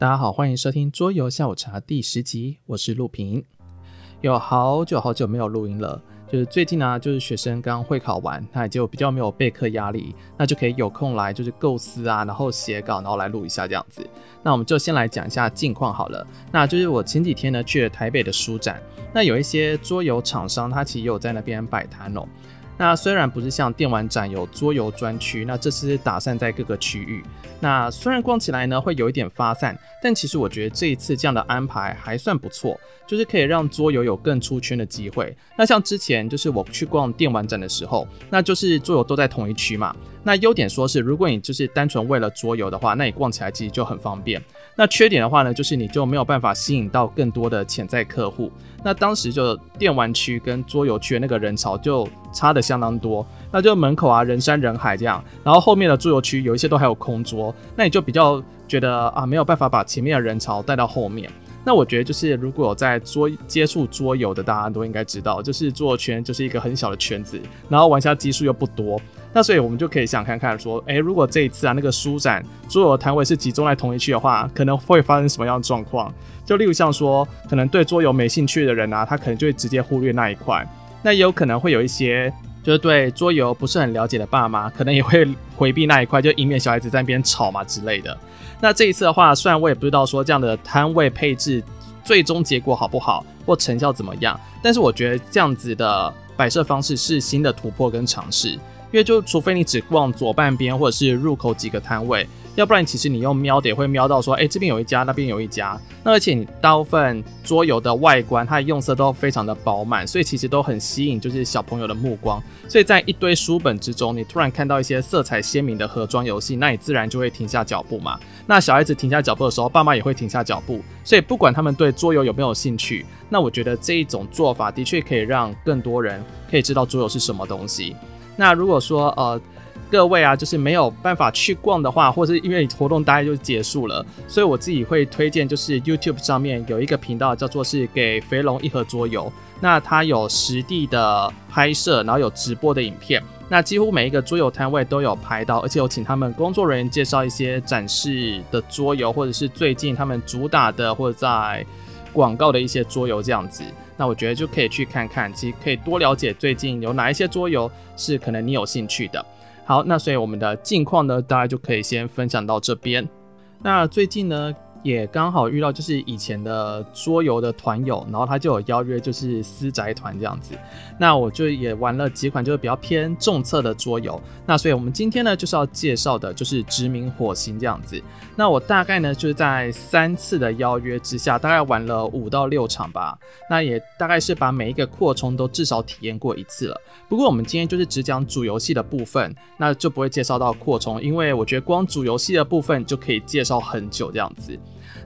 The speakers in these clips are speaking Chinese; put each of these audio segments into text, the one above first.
大家好，欢迎收听桌游下午茶第十集，我是陆平。有好久好久没有录音了，就是最近呢、就是学生刚会考完，那也就比较没有备课压力，那就可以有空来就是构思啊，然后写稿，然后来录一下这样子。那我们就先来讲一下近况好了。那就是我前几天呢去了台北的书展，那有一些桌游厂商，他其实有在那边摆摊哦。那虽然不是像电玩展有桌游专区，那这次打散在各个区域。那虽然逛起来呢会有一点发散，但其实我觉得这一次这样的安排还算不错，就是可以让桌游有更出圈的机会。那像之前就是我去逛电玩展的时候，那就是桌游都在同一区嘛。那优点说是，如果你就是单纯为了桌游的话，那你逛起来其实就很方便。那缺点的话呢，就是你就没有办法吸引到更多的潜在客户。那当时就电玩区跟桌游区的那个人潮就差得相当多，那就门口啊人山人海这样，然后后面的桌游区有一些都还有空桌，那你就比较觉得啊没有办法把前面的人潮带到后面。那我觉得就是如果有在桌接触桌游的，大家都应该知道，就是桌游圈就是一个很小的圈子，然后玩家基数又不多。那所以我们就可以想看看说，诶，如果这一次啊那个书展桌游摊位是集中在同一区的话，可能会发生什么样的状况？就例如像说，可能对桌游没兴趣的人啊，他可能就会直接忽略那一块。那也有可能会有一些就是对桌游不是很了解的爸妈，可能也会回避那一块，就以免小孩子在那边吵嘛之类的。那这一次的话，虽然我也不知道说这样的摊位配置最终结果好不好，或成效怎么样，但是我觉得这样子的摆设方式是新的突破跟尝试。因为就除非你只逛左半边或者是入口几个摊位，要不然其实你用瞄的也会瞄到说，哎，这边有一家，那边有一家。那而且你大部分桌游的外观，它的用色都非常的饱满，所以其实都很吸引就是小朋友的目光。所以在一堆书本之中，你突然看到一些色彩鲜明的盒装游戏，那你自然就会停下脚步嘛。那小孩子停下脚步的时候，爸妈也会停下脚步。所以不管他们对桌游有没有兴趣，那我觉得这一种做法的确可以让更多人可以知道桌游是什么东西。那如果说呃各位啊，就是没有办法去逛的话，或者是因为活动大概就结束了，所以我自己会推荐，就是 YouTube 上面有一个频道叫做是给肥龙一盒桌游，那它有实地的拍摄，然后有直播的影片，那几乎每一个桌游摊位都有拍到，而且有请他们工作人员介绍一些展示的桌游，或者是最近他们主打的或者在广告的一些桌游这样子。那我觉得就可以去看看，其实可以多了解最近有哪一些桌游是可能你有兴趣的。好，那所以我们的近况呢，大家就可以先分享到这边。那最近呢，也刚好遇到就是以前的桌游的团友，然后他就有邀约，就是私宅团这样子。那我就也玩了几款就是比较偏重策的桌游。那所以我们今天呢就是要介绍的就是殖民火星这样子。那我大概呢就是在三次的邀约之下，大概玩了五到六场吧。那也大概是把每一个扩充都至少体验过一次了。不过我们今天就是只讲主游戏的部分，那就不会介绍到扩充，因为我觉得光主游戏的部分就可以介绍很久这样子。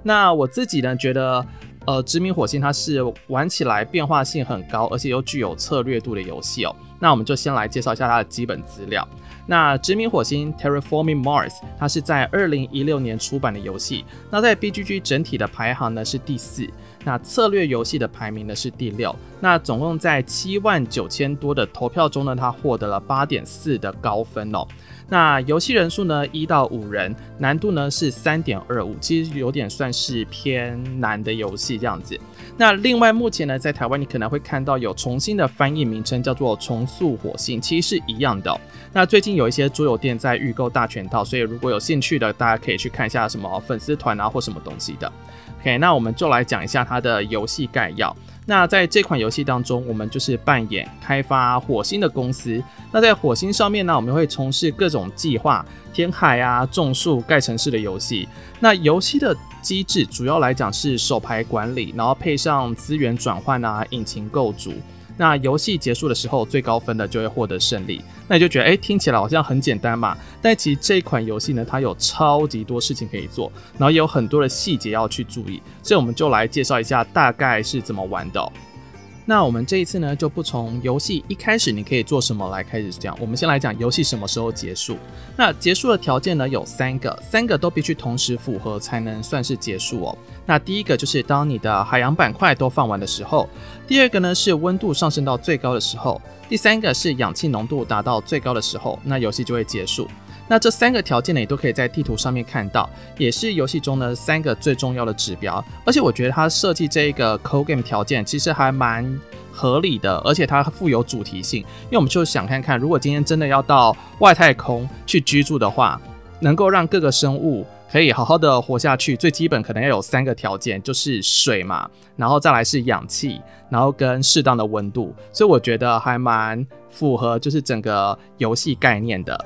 那我自己呢，觉得，呃，殖民火星它是玩起来变化性很高，而且又具有策略度的游戏哦。那我们就先来介绍一下它的基本资料。那殖民火星 （Terraforming Mars） 它是在二零一六年出版的游戏，那在 BGG 整体的排行呢是第四，那策略游戏的排名呢是第六。那总共在七万九千多的投票中呢，它获得了八点四的高分哦。那游戏人数呢，一到五人，难度呢是三点二五，其实有点算是偏难的游戏这样子。那另外目前呢，在台湾你可能会看到有重新的翻译名称，叫做重塑火星，其实是一样的。那最近有一些桌游店在预购大全套，所以如果有兴趣的，大家可以去看一下什么粉丝团啊或什么东西的。OK，那我们就来讲一下它的游戏概要。那在这款游戏当中，我们就是扮演开发火星的公司。那在火星上面呢，我们会从事各种计划、填海啊、种树、盖城市的游戏。那游戏的机制主要来讲是手牌管理，然后配上资源转换啊、引擎构筑。那游戏结束的时候，最高分的就会获得胜利。那你就觉得，哎、听起来好像很简单嘛。但其实这一款游戏呢，它有超级多事情可以做，然后也有很多的细节要去注意。所以我们就来介绍一下大概是怎么玩的、那我们这一次呢，就不从游戏一开始你可以做什么来开始讲。我们先来讲游戏什么时候结束。那结束的条件呢，有三个，三个都必须同时符合才能算是结束哦。那第一个就是当你的海洋板块都放完的时候，第二个呢是温度上升到最高的时候，第三个是氧气浓度达到最高的时候，那游戏就会结束。那这三个条件呢，也都可以在地图上面看到，也是游戏中呢三个最重要的指标。而且我觉得它设计这一个 co game 条件其实还蛮合理的，而且它富有主题性。因为我们就想看看，如果今天真的要到外太空去居住的话，能够让各个生物可以好好的活下去，最基本可能要有三个条件，就是水嘛，然后再来是氧气，然后跟适当的温度。所以我觉得还蛮符合就是整个游戏概念的。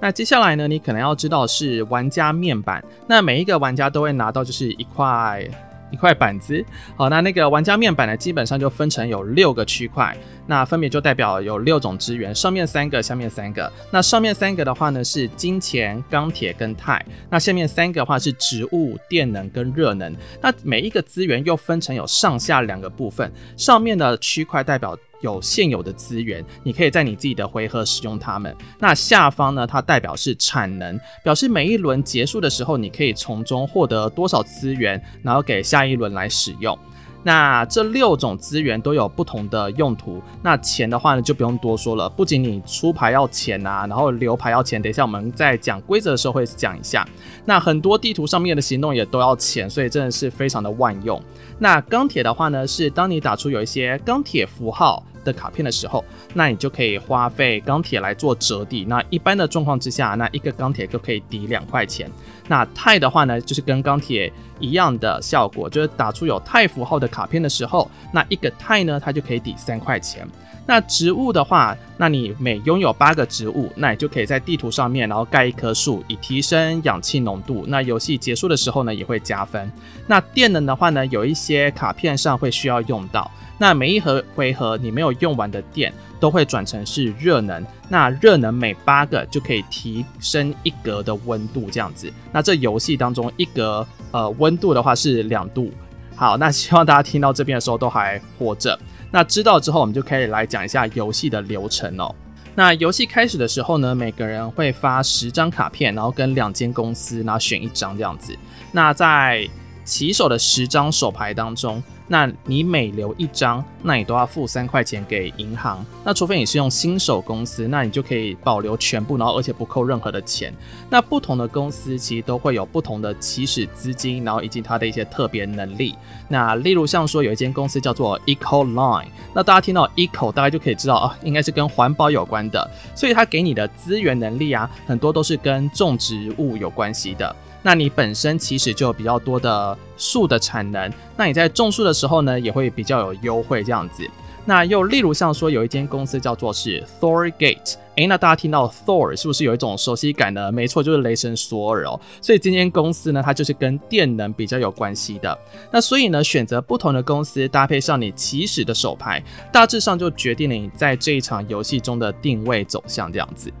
那接下来呢，你可能要知道是玩家面板。那每一个玩家都会拿到就是一块一块板子。好，那那个玩家面板呢，基本上就分成有六个区块。那分别就代表有六种资源，上面三个，下面三个。那上面三个的话呢是金钱、钢铁跟钛。那下面三个的话是植物、电能跟热能。那每一个资源又分成有上下两个部分，上面的区块代表有现有的资源，你可以在你自己的回合使用它们。那下方呢，它代表是产能，表示每一轮结束的时候，你可以从中获得多少资源，然后给下一轮来使用。那这六种资源都有不同的用途。那钱的话呢，就不用多说了。不仅你出牌要钱啊，然后留牌要钱。等一下我们在讲规则的时候会讲一下。那很多地图上面的行动也都要钱，所以真的是非常的万用。那钢铁的话呢，是当你打出有一些钢铁符号的卡片的时候，那你就可以花费钢铁来做折抵。那一般的状况之下，那一个钢铁就可以抵两块钱。那钛的话呢，就是跟钢铁一样的效果，就是打出有钛符号的卡片的时候，那一个钛呢，它就可以抵三块钱。那植物的话，那你每拥有八个植物，那你就可以在地图上面，然后盖一棵树，以提升氧气浓度。那游戏结束的时候呢，也会加分。那电能的话呢，有一些卡片上会需要用到。那每一盒回合你没有用完的电都会转成是热能，那热能每八个就可以提升一格的温度，这样子。那这游戏当中一格呃温度的话是两度。好，那希望大家听到这边的时候都还活着。那知道之后，我们就可以来讲一下游戏的流程哦。那游戏开始的时候呢，每个人会发十张卡片，然后跟两间公司，然后选一张这样子。那在起手的十张手牌当中，那你每留一张，那你都要付三块钱给银行。那除非你是用新手公司，那你就可以保留全部，然后而且不扣任何的钱。那不同的公司其实都会有不同的起始资金，然后以及它的一些特别能力。那例如像说有一间公司叫做 Eco Line，那大家听到 Eco 大概就可以知道啊，应该是跟环保有关的。所以它给你的资源能力啊，很多都是跟种植物有关系的。那你本身其实就有比较多的树的产能，那你在种树的时候呢，也会比较有优惠这样子。那又例如像说有一间公司叫做是 Thorgate，诶，那大家听到 Thor 是不是有一种熟悉感呢？没错，就是雷神索尔哦。所以这间公司呢，它就是跟电能比较有关系的。那所以呢，选择不同的公司搭配上你起始的手牌，大致上就决定了你在这一场游戏中的定位走向这样子。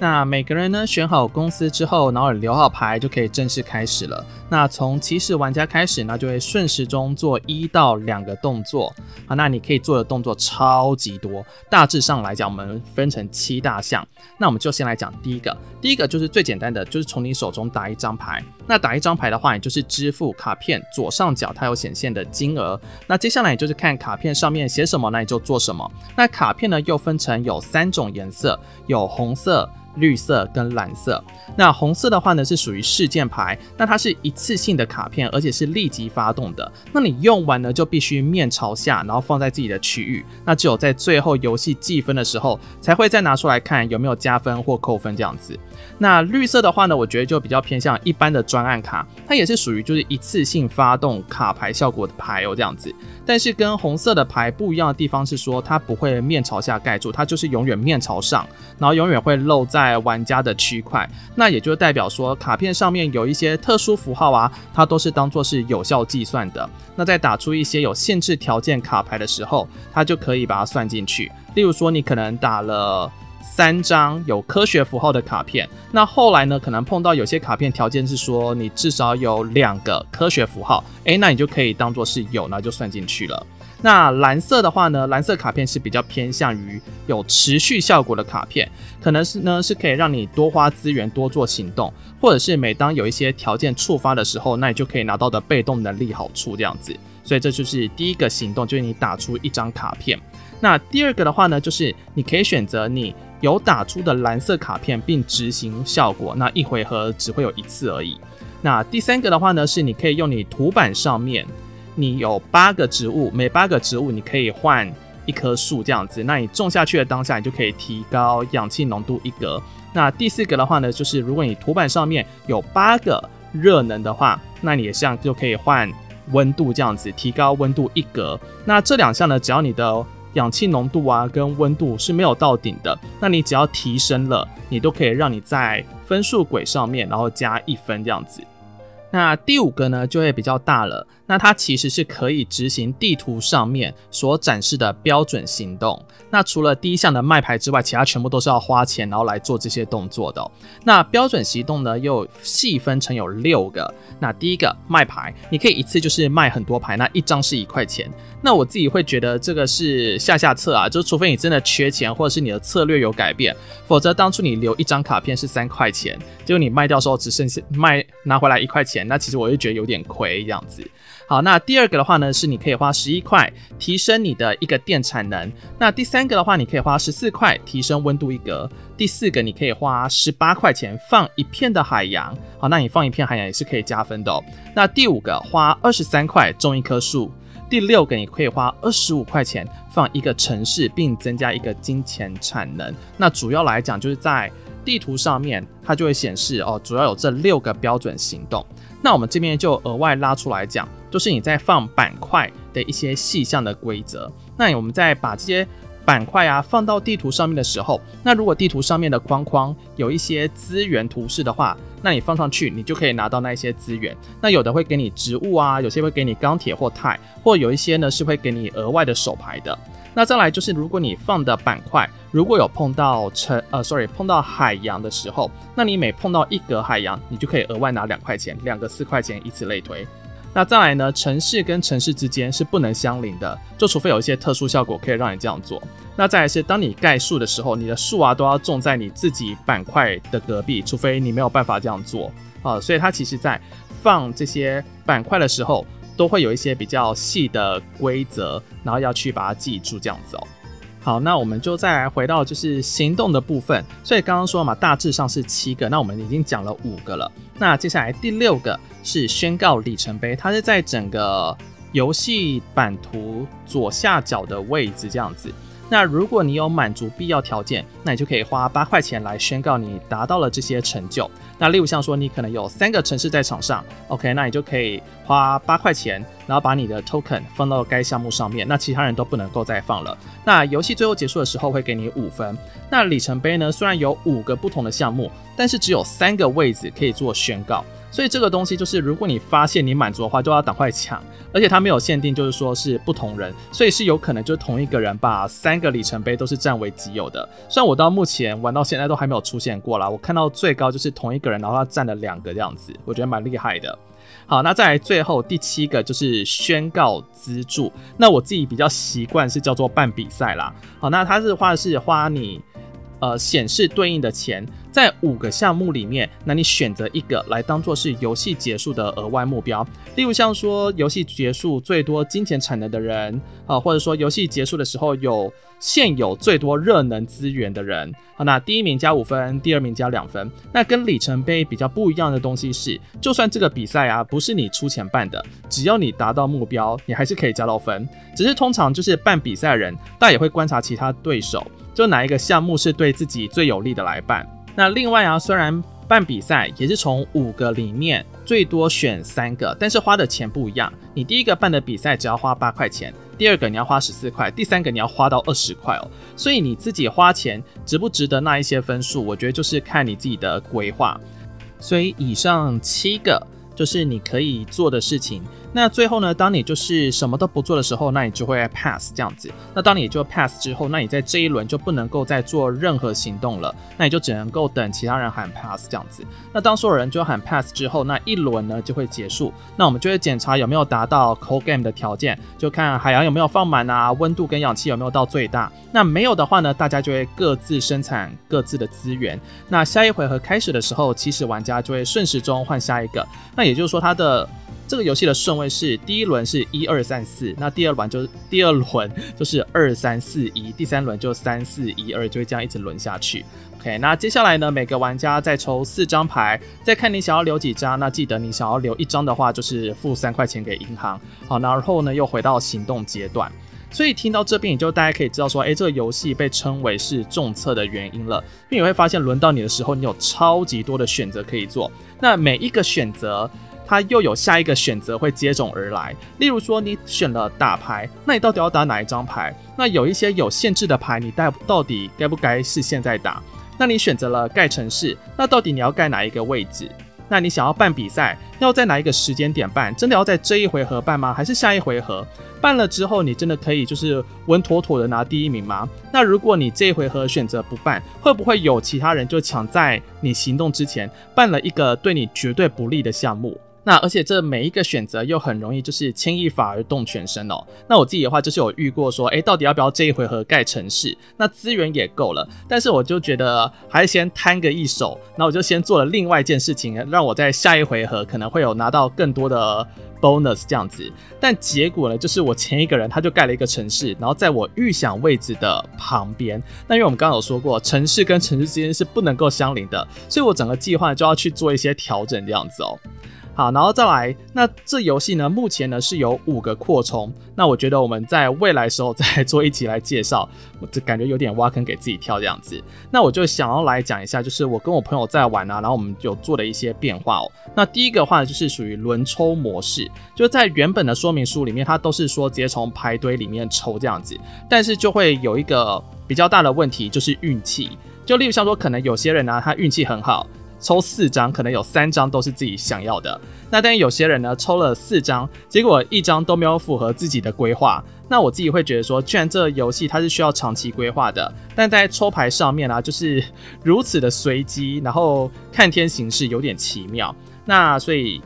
那每个人呢，选好公司之后，然后留好牌，就可以正式开始了。那从起始玩家开始，那就会顺时钟做一到两个动作。好，那你可以做的动作超级多。大致上来讲，我们分成七大项。那我们就先来讲第一个，第一个就是最简单的，就是从你手中打一张牌。那打一张牌的话，你就是支付卡片左上角它有显现的金额。那接下来你就是看卡片上面写什么，那你就做什么。那卡片呢，又分成有三种颜色，有红色。绿色跟蓝色，那红色的话呢，是属于事件牌，那它是一次性的卡片，而且是立即发动的。那你用完呢，就必须面朝下，然后放在自己的区域。那只有在最后游戏计分的时候，才会再拿出来看有没有加分或扣分这样子。那绿色的话呢，我觉得就比较偏向一般的专案卡，它也是属于就是一次性发动卡牌效果的牌哦这样子。但是跟红色的牌不一样的地方是说，它不会面朝下盖住，它就是永远面朝上，然后永远会露在玩家的区块。那也就代表说，卡片上面有一些特殊符号啊，它都是当做是有效计算的。那在打出一些有限制条件卡牌的时候，它就可以把它算进去。例如说，你可能打了。三张有科学符号的卡片，那后来呢，可能碰到有些卡片条件是说你至少有两个科学符号，诶，那你就可以当做是有，那就算进去了。那蓝色的话呢，蓝色卡片是比较偏向于有持续效果的卡片，可能是呢是可以让你多花资源多做行动，或者是每当有一些条件触发的时候，那你就可以拿到的被动能力好处这样子。所以这就是第一个行动，就是你打出一张卡片。那第二个的话呢，就是你可以选择你有打出的蓝色卡片并执行效果，那一回合只会有一次而已。那第三个的话呢，是你可以用你图板上面，你有八个植物，每八个植物你可以换一棵树这样子。那你种下去的当下，你就可以提高氧气浓度一格。那第四个的话呢，就是如果你图板上面有八个热能的话，那你也像就可以换温度这样子，提高温度一格。那这两项呢，只要你的氧气浓度啊跟温度是没有到顶的，那你只要提升了，你都可以让你在分数轨上面，然后加一分这样子。那第五个呢，就会比较大了。那它其实是可以执行地图上面所展示的标准行动。那除了第一项的卖牌之外，其他全部都是要花钱然后来做这些动作的。那标准行动呢，又细分成有六个。那第一个卖牌，你可以一次就是卖很多牌，那一张是一块钱。那我自己会觉得这个是下下策啊，就除非你真的缺钱，或者是你的策略有改变，否则当初你留一张卡片是三块钱，结果你卖掉的时候只剩下卖拿回来一块钱。那其实我就觉得有点亏这样子。好，那第二个的话呢，是你可以花十一块提升你的一个电产能。那第三个的话，你可以花十四块提升温度一格。第四个，你可以花十八块钱放一片的海洋。好，那你放一片海洋也是可以加分的哦。那第五个，花二十三块种一棵树。第六个，你可以花二十五块钱放一个城市，并增加一个金钱产能。那主要来讲，就是在地图上面，它就会显示哦，主要有这六个标准行动。那我们这边就额外拉出来讲，就是你在放板块的一些细项的规则。那我们再把这些板块啊放到地图上面的时候，那如果地图上面的框框有一些资源图示的话，那你放上去，你就可以拿到那一些资源。那有的会给你植物啊，有些会给你钢铁或钛，或有一些呢是会给你额外的手牌的。那再来就是，如果你放的板块如果有碰到城呃，sorry，碰到海洋的时候，那你每碰到一格海洋，你就可以额外拿两块钱，两个四块钱，以此类推。那再来呢，城市跟城市之间是不能相邻的，就除非有一些特殊效果可以让你这样做。那再来是，当你盖树的时候，你的树啊都要种在你自己板块的隔壁，除非你没有办法这样做啊。所以它其实在放这些板块的时候。都会有一些比较细的规则，然后要去把它记住这样子哦。好，那我们就再来回到就是行动的部分。所以刚刚说嘛，大致上是七个，那我们已经讲了五个了。那接下来第六个是宣告里程碑，它是在整个游戏版图左下角的位置这样子。那如果你有满足必要条件，那你就可以花八块钱来宣告你达到了这些成就。那例如像说你可能有三个城市在场上，OK，那你就可以花八块钱，然后把你的 token 放到该项目上面，那其他人都不能够再放了。那游戏最后结束的时候会给你五分。那里程碑呢，虽然有五个不同的项目，但是只有三个位置可以做宣告。所以这个东西就是，如果你发现你满足的话，就要赶快抢。而且它没有限定，就是说是不同人，所以是有可能就是同一个人把三个里程碑都是占为己有的。虽然我到目前玩到现在都还没有出现过啦，我看到最高就是同一个人，然后他占了两个这样子，我觉得蛮厉害的。好，那在最后第七个就是宣告资助。那我自己比较习惯是叫做办比赛啦。好，那他是花的是花你。呃，显示对应的钱在五个项目里面，那你选择一个来当做是游戏结束的额外目标。例如像说游戏结束最多金钱产能的人啊、或者说游戏结束的时候有现有最多热能资源的人。好，那第一名加五分，第二名加两分。那跟里程碑比较不一样的东西是，就算这个比赛啊不是你出钱办的，只要你达到目标，你还是可以加到分。只是通常就是办比赛的人，大家也会观察其他对手。就哪一个项目是对自己最有利的来办。那另外啊，虽然办比赛也是从五个里面最多选三个，但是花的钱不一样。你第一个办的比赛只要花八块钱，第二个你要花十四块，第三个你要花到二十块哦。所以你自己花钱值不值得那一些分数，我觉得就是看你自己的规划。所以以上七个就是你可以做的事情。那最后呢，当你就是什么都不做的时候，那你就会 pass 这样子。那当你就 pass 之后，那你在这一轮就不能够再做任何行动了，那你就只能够等其他人喊 pass 这样子。那当所有人就喊 pass 之后，那一轮呢就会结束。那我们就会检查有没有达到 code game 的条件，就看海洋有没有放满啊，温度跟氧气有没有到最大。那没有的话呢，大家就会各自生产各自的资源。那下一回合开始的时候，起始玩家就会顺时钟换下一个。那也就是说，它的这个游戏的顺位是第一轮是一二三四，那第二轮就是第二轮 就是二三四一，第三轮就三四一二，就会这样一直轮下去。OK，那接下来呢，每个玩家再抽四张牌，再看你想要留几张。那记得你想要留一张的话，就是付三块钱给银行。好，然后呢又回到行动阶段。所以听到这边，你就大家可以知道说，诶，这个游戏被称为是重策的原因了，因为你会发现轮到你的时候，你有超级多的选择可以做。那每一个选择。它又有下一个选择会接踵而来，例如说你选了打牌，那你到底要打哪一张牌？那有一些有限制的牌，你带到底该不该是现在打？那你选择了盖城市，那到底你要盖哪一个位置？那你想要办比赛，要在哪一个时间点办？真的要在这一回合办吗？还是下一回合办了之后，你真的可以就是稳妥妥的拿第一名吗？那如果你这一回合选择不办，会不会有其他人就抢在你行动之前办了一个对你绝对不利的项目？那而且这每一个选择又很容易就是牵一发而动全身哦。那我自己的话就是有遇过说，诶，到底要不要这一回合盖城市？那资源也够了，但是我就觉得还是先摊个一手。那我就先做了另外一件事情，让我在下一回合可能会有拿到更多的 bonus 这样子。但结果呢，就是我前一个人他就盖了一个城市，然后在我预想位置的旁边。那因为我们刚刚有说过，城市跟城市之间是不能够相邻的，所以我整个计划就要去做一些调整这样子哦。好，然后再来，那这游戏呢，目前呢是有五个扩充。那我觉得我们在未来时候再做一集来介绍，我就感觉有点挖坑给自己跳这样子。那我就想要来讲一下，就是我跟我朋友在玩啊，然后我们有做的一些变化哦。那第一个话就是属于轮抽模式，就在原本的说明书里面，它都是说直接从牌堆里面抽这样子，但是就会有一个比较大的问题，就是运气。就例如像说，可能有些人呢、他运气很好。抽四张，可能有三张都是自己想要的。那但有些人呢，抽了四张，结果一张都没有符合自己的规划。那我自己会觉得说，既然这游戏它是需要长期规划的，但在抽牌上面啊，就是如此的随机，然后看天行事，有点奇妙。那所以。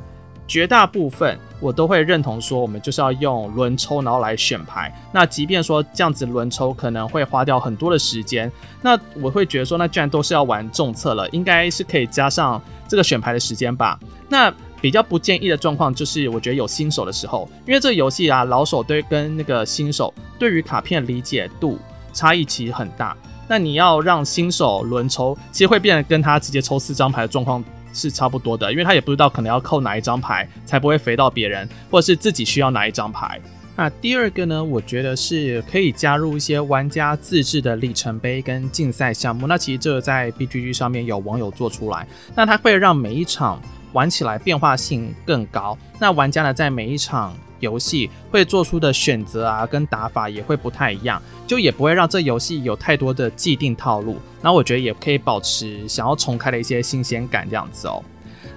绝大部分我都会认同说，我们就是要用轮抽，然后来选牌。那即便说这样子轮抽可能会花掉很多的时间，那我会觉得说，那既然都是要玩重策了，应该是可以加上这个选牌的时间吧。那比较不建议的状况就是，我觉得有新手的时候，因为这个游戏啊，老手对跟那个新手对于卡片理解度差异其实很大。那你要让新手轮抽，其实会变得跟他直接抽四张牌的状况。是差不多的，因为他也不知道可能要扣哪一张牌才不会肥到别人，或者是自己需要哪一张牌。那第二个呢，我觉得是可以加入一些玩家自制的里程碑跟竞赛项目。那其实这个在 BGG 上面有网友做出来，那它会让每一场玩起来变化性更高。那玩家呢，在每一场游戏会做出的选择啊，跟打法也会不太一样，就也不会让这游戏有太多的既定套路。那我觉得也可以保持想要重开的一些新鲜感这样子哦。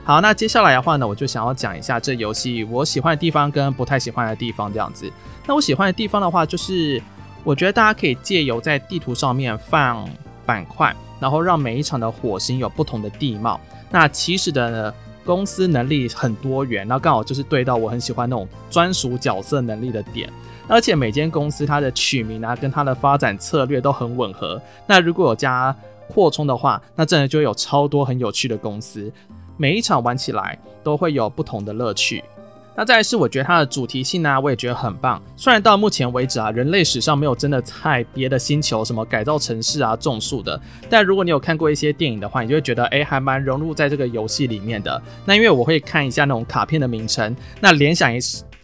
好，那接下来的话呢，我就想要讲一下这游戏我喜欢的地方跟不太喜欢的地方这样子。那我喜欢的地方的话，就是我觉得大家可以借由在地图上面放板块，然后让每一场的火星有不同的地貌。那起始的呢，公司能力很多元，那刚好就是对到我很喜欢那种专属角色能力的点，而且每间公司它的取名啊，跟它的发展策略都很吻合。那如果有加扩充的话，那真的就有超多很有趣的公司，每一场玩起来都会有不同的乐趣。那再来是，我觉得它的主题性呢、我也觉得很棒。虽然到目前为止啊，人类史上没有真的在别的星球什么改造城市啊、种树的，但如果你有看过一些电影的话，你就会觉得，哎、还蛮融入在这个游戏里面的。那因为我会看一下那种卡片的名称，那联想一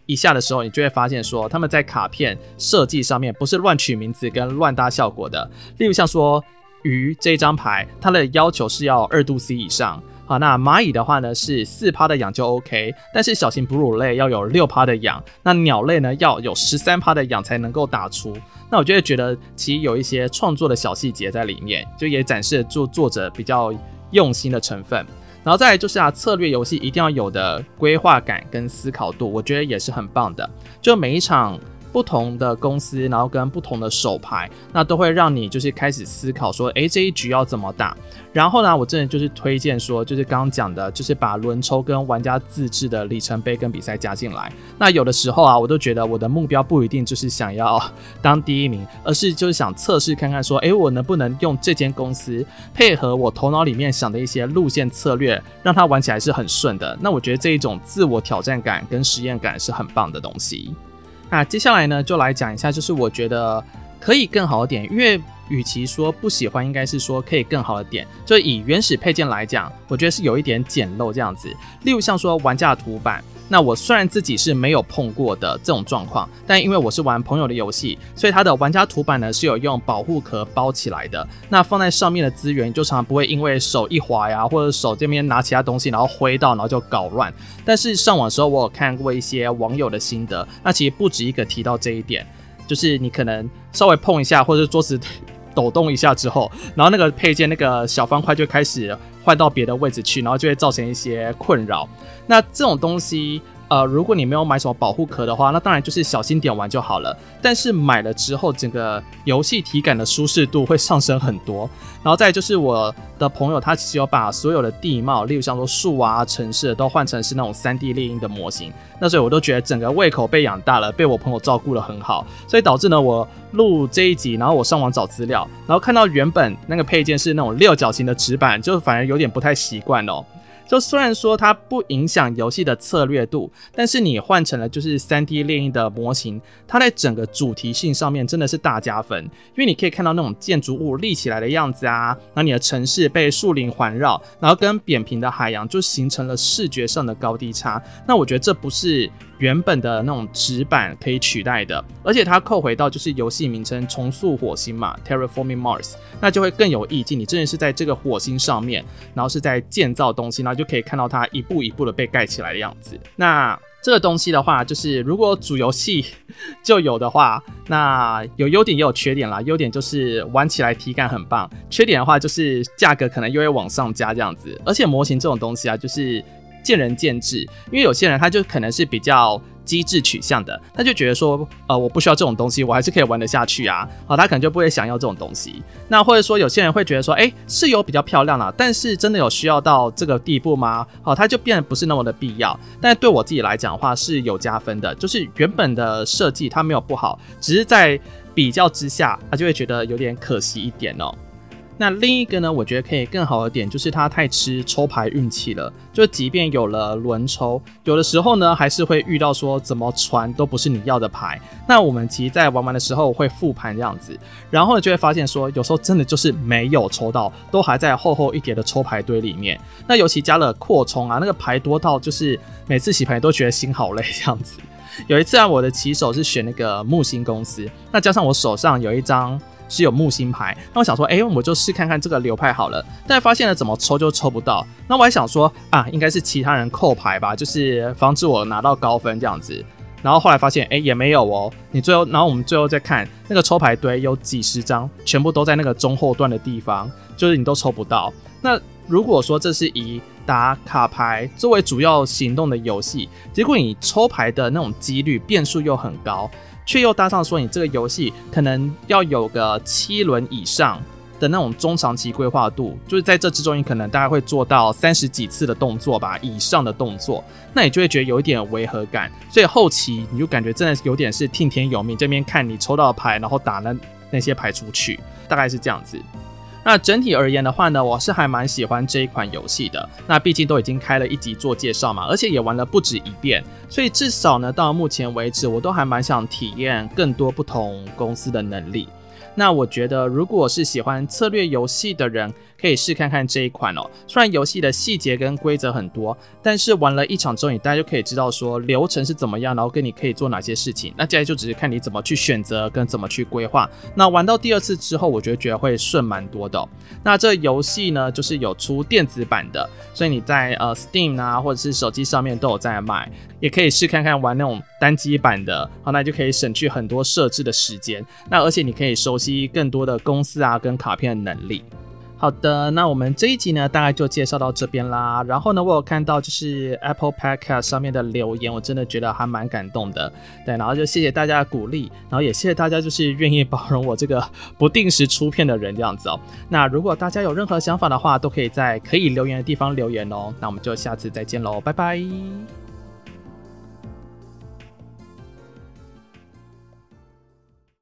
一下的时候，你就会发现说，他们在卡片设计上面不是乱取名字跟乱搭效果的。例如像说鱼这张牌，它的要求是要二度 C 以上。好，那蚂蚁的话呢，是四趴的氧就 OK，但是小型哺乳类要有六趴的氧，那鸟类呢要有十三趴的氧才能够打出。那我就会觉得其实有一些创作的小细节在里面，就也展示了作作者比较用心的成分。然后再来就是啊，策略游戏一定要有的规划感跟思考度，我觉得也是很棒的。就每一场。不同的公司，然后跟不同的手牌，那都会让你就是开始思考说，诶，这一局要怎么打？然后呢，我真的就是推荐说，就是刚刚讲的，就是把轮抽跟玩家自制的里程碑跟比赛加进来。那有的时候啊，我都觉得我的目标不一定就是想要当第一名，而是就是想测试看看说，诶，我能不能用这间公司配合我头脑里面想的一些路线策略，让它玩起来是很顺的。那我觉得这一种自我挑战感跟实验感是很棒的东西。那接下来呢，就来讲一下，就是我觉得可以更好一点，因为与其说不喜欢，应该是说可以更好的点。就以原始配件来讲，我觉得是有一点简陋这样子。例如像说玩家的图板。那我虽然自己是没有碰过的这种状况，但因为我是玩朋友的游戏，所以它的玩家图板呢是有用保护壳包起来的。那放在上面的资源就常常不会因为手一滑呀，或者手这边拿其他东西然后挥到，然后就搞乱。但是上网的时候我有看过一些网友的心得，那其实不止一个提到这一点，就是你可能稍微碰一下，或者桌子抖动一下之后，然后那个配件那个小方块就开始换到别的位置去，然后就会造成一些困扰。那这种东西，呃，如果你没有买什么保护壳的话，那当然就是小心点玩就好了。但是买了之后，整个游戏体感的舒适度会上升很多。然后再就是我的朋友，他其实有把所有的地貌，例如像说树啊、城市，都换成是那种 3D 猎鹰的模型。那所以我都觉得整个胃口被养大了，被我朋友照顾得很好。所以导致呢，我录这一集，然后我上网找资料，然后看到原本那个配件是那种六角形的纸板，就反而有点不太习惯哦。就虽然说它不影响游戏的策略度，但是你换成了就是三 D 猎鹰的模型，它在整个主题性上面真的是大加分。因为你可以看到那种建筑物立起来的样子啊，然后你的城市被树林环绕，然后跟扁平的海洋就形成了视觉上的高低差。那我觉得这不是原本的那种纸板可以取代的，而且它扣回到就是游戏名称重塑火星嘛，Terraforming Mars，那就会更有意境。你真的是在这个火星上面，然后是在建造东西，然后就可以看到它一步一步的被盖起来的样子。那这个东西的话，就是如果主游戏就有的话，那有优点也有缺点啦。优点就是玩起来体感很棒，缺点的话就是价格可能又会往上加这样子。而且模型这种东西啊，就是。见仁见智，因为有些人他就可能是比较机制取向的，他就觉得说，呃，我不需要这种东西，我还是可以玩得下去啊，好，他可能就不会想要这种东西。那或者说有些人会觉得说，诶，是有比较漂亮啦，但是真的有需要到这个地步吗？好，他就变得不是那么的必要。但对我自己来讲的话是有加分的，就是原本的设计它没有不好，只是在比较之下，他就会觉得有点可惜一点哦。那另一个呢，我觉得可以更好的点就是它太吃抽牌运气了。就即便有了轮抽，有的时候呢还是会遇到说怎么传都不是你要的牌。那我们其实在玩完的时候会复盘这样子，然后呢就会发现说有时候真的就是没有抽到，都还在厚厚一叠的抽牌堆里面。那尤其加了扩充啊，那个牌多到就是每次洗牌都觉得心好累这样子。有一次啊，我的起手是选那个木星公司，那加上我手上有一张。是有木星牌，那我想说，哎、欸，我就试看看这个流派好了。但发现了怎么抽就抽不到，那我还想说啊，应该是其他人扣牌吧，就是防止我拿到高分这样子。然后后来发现，哎、也没有哦。你最后，然后我们最后再看那个抽牌堆，有几十张，全部都在那个中后段的地方，就是你都抽不到。那如果说这是以打卡牌作为主要行动的游戏，结果你抽牌的那种几率变数又很高。却又搭上说，你这个游戏可能要有个七轮以上的那种中长期规划度，就是在这之中，你可能大概会做到三十几次的动作吧，以上的动作，那你就会觉得有一点违和感，所以后期你就感觉真的有点是听天由命，这边看你抽到牌，然后打那那些牌出去，大概是这样子。那整体而言的话呢，我是还蛮喜欢这一款游戏的。那毕竟都已经开了一集做介绍嘛，而且也玩了不止一遍，所以至少呢，到目前为止，我都还蛮想体验更多不同公司的能力。那我觉得，如果是喜欢策略游戏的人，可以试看看这一款哦。虽然游戏的细节跟规则很多，但是玩了一场之后，你大家就可以知道说流程是怎么样，然后跟你可以做哪些事情。那接下来就只是看你怎么去选择跟怎么去规划。那玩到第二次之后，我觉得觉得会顺蛮多的。那这游戏呢，就是有出电子版的，所以你在呃 Steam 啊或者是手机上面都有在卖，也可以试看看玩那种单机版的。好，那就可以省去很多设置的时间。那而且你可以熟悉更多的公司啊跟卡片的能力。好的，那我们这一集呢，大概就介绍到这边啦。然后呢，我有看到就是 Apple Podcast 上面的留言，我真的觉得还蛮感动的。对，然后就谢谢大家的鼓励，然后也谢谢大家就是愿意包容我这个不定时出片的人这样子哦。那如果大家有任何想法的话，都可以在可以留言的地方留言哦。那我们就下次再见喽，拜拜。